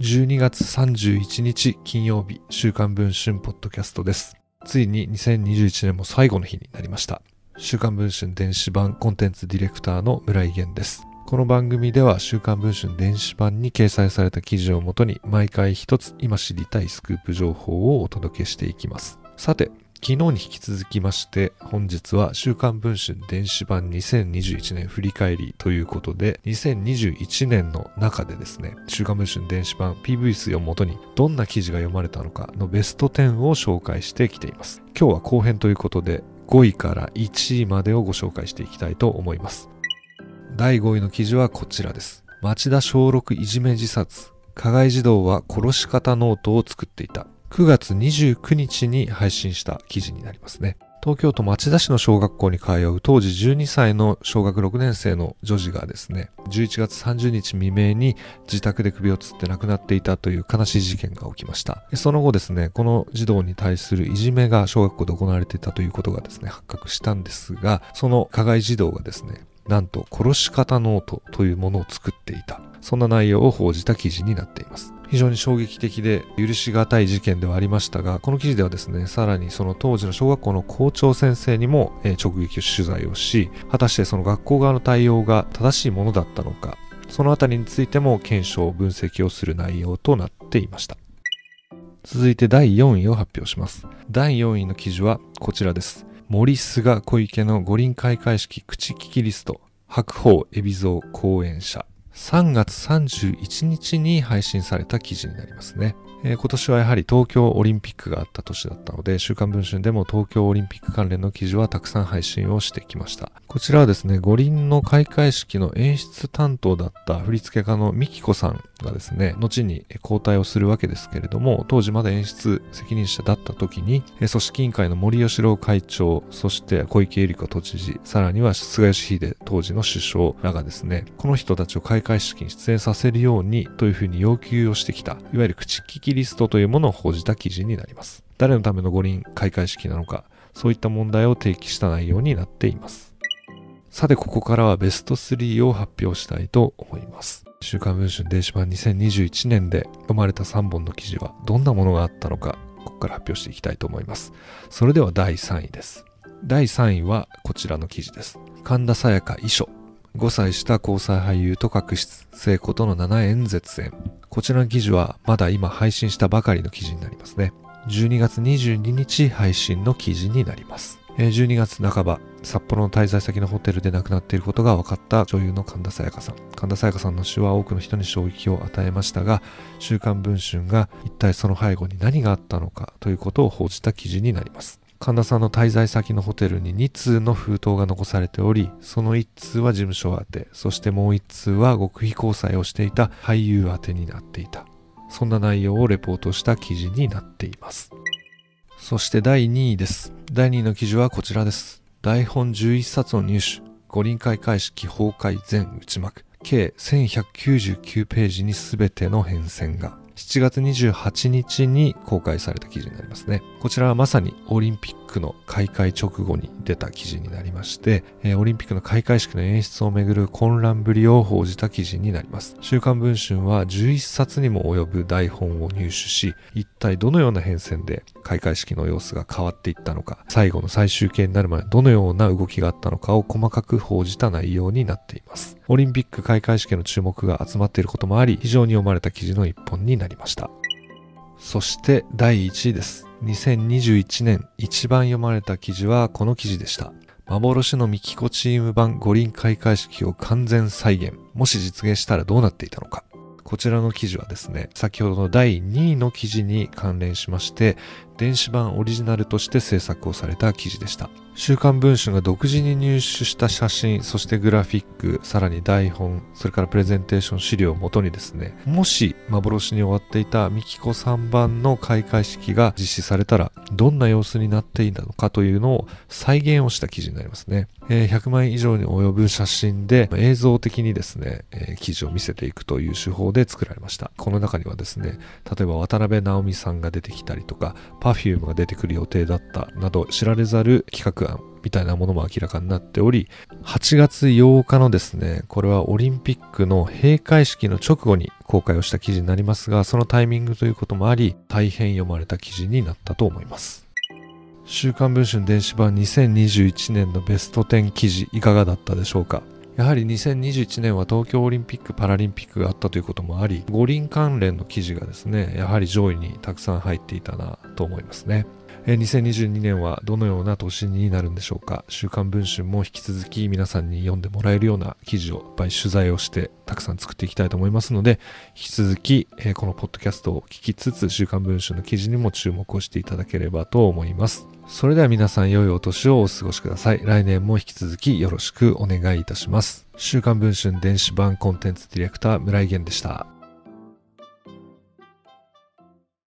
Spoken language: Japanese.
12月31日金曜日、週刊文春ポッドキャストです。ついに2021年も最後の日になりました。週刊文春電子版コンテンツディレクターの村井源です。この番組では週刊文春電子版に掲載された記事をもとに毎回一つ今知りたいスクープ情報をお届けしていきます。さて、昨日に引き続きまして本日は週刊文春電子版2021年振り返りということで2021年の中でですね週刊文春電子版 PV 数をもとにどんな記事が読まれたのかのベスト10を紹介してきています。今日は後編ということで5位から1位までをご紹介していきたいと思います。第5位の記事はこちらです。町田小6いじめ自殺。加害児童は殺し方ノートを作っていた。9月29日に配信した記事になりますね。東京都町田市の小学校に通う当時12歳の小学6年生の女児がですね、11月30日未明に自宅で首をつって亡くなっていたという悲しい事件が起きました。その後ですね、この児童に対するいじめが小学校で行われていたということがですね、発覚したんですが、その加害児童がですね、なんと殺し方ノートというものを作っていた。そんな内容を報じた記事になっています。非常に衝撃的で許し難い事件ではありましたが、この記事ではですね、さらにその当時の小学校の校長先生にも、直撃取材をし、果たしてその学校側の対応が正しいものだったのか、そのあたりについても検証、分析をする内容となっていました。続いて第4位を発表します。第4位の記事はこちらです。森菅小池の五輪開会式口利きリスト、白鵬海老蔵講演者。3月31日に配信された記事になりますね。えー、今年はやはり東京オリンピックがあった年だったので、週刊文春でも東京オリンピック関連の記事はたくさん配信をしてきました。こちらはですね、五輪の開会式の演出担当だった振付家のミキコさんがですね、後に交代をするわけですけれども、当時まだ演出責任者だった時に、組織委員会の森喜朗会長、そして小池百合子都知事、さらには菅義偉当時の首相らがですね、この人たちを開会式に出演させるようにというふうに要求をしてきた、いわゆる口利きリストというものを報じた記事になります。誰のための五輪開会式なのか、そういった問題を提起した内容になっています。さて、ここからはベスト3を発表したいと思います。週刊文春電子版2021年で読まれた3本の記事はどんなものがあったのか、ここから発表していきたいと思います。それでは第3位です。第3位はこちらの記事です。神田沙也加遺書。5歳した交際俳優と確執、聖子との7演説演。こちらの記事はまだ今配信したばかりの記事になりますね。12月22日配信の記事になります。12月半ば、札幌の滞在先のホテルで亡くなっていることが分かった女優の神田沙也加さん。神田沙也加さんの死は多くの人に衝撃を与えましたが、週刊文春が一体その背後に何があったのかということを報じた記事になります。神田さんの滞在先のホテルに2通の封筒が残されており、その1通は事務所宛て、そしてもう1通は極秘交際をしていた俳優宛てになっていた。そんな内容をレポートした記事になっています。そして第2位です。第2位の記事はこちらです。台本11冊の入手、五輪開会式崩壊全内幕、計1199ページに全ての変遷が、7月28日に公開された記事になりますね。こちらはまさにオリンピックの開会直後に出た記事になりまして、えー、オリンピックの開会式の演出をめぐる混乱ぶりを報じた記事になります。週刊文春は11冊にも及ぶ台本を入手し、一体どのような変遷で開会式の様子が変わっていったのか、最後の最終形になるまでどのような動きがあったのかを細かく報じた内容になっています。オリンピック開会式の注目が集まっていることもあり、非常に読まれた記事の一本になりました。そして第1位です。2021年一番読まれた記事はこの記事でした。幻のミキコチーム版五輪開会式を完全再現。もし実現したらどうなっていたのか。こちらの記事はですね、先ほどの第2位の記事に関連しまして、電子版オリジナルとして制作をされた記事でした。週刊文春が独自に入手した写真、そしてグラフィック、さらに台本、それからプレゼンテーション資料をもとにですね、もし幻に終わっていたミキコ3番の開会式が実施されたら、どんな様子になっていたのかというのを再現をした記事になりますね。えー、100枚以上に及ぶ写真で映像的にですね、えー、記事を見せていくという手法で作られました。この中にはですね、例えば渡辺直美さんが出てきたりとか、パ Perfume が出てくる予定だったなど知られざる企画案みたいなものも明らかになっており、8月8日のですね、これはオリンピックの閉会式の直後に公開をした記事になりますが、そのタイミングということもあり、大変読まれた記事になったと思います。週刊文春電子版2021年のベスト10記事いかがだったでしょうか？やはり2021年は東京オリンピック・パラリンピックがあったということもあり、五輪関連の記事がですね、やはり上位にたくさん入っていたなと思いますね。2022年はどのような年になるんでしょうか？週刊文春も引き続き皆さんに読んでもらえるような記事をいっぱい取材をしてたくさん作っていきたいと思いますので引き続き、このポッドキャストを聞きつつ週刊文春の記事にも注目をしていただければと思います。それでは皆さん良いお年をお過ごしください。来年も引き続きよろしくお願いいたします。週刊文春電子版コンテンツディレクター村井源でした。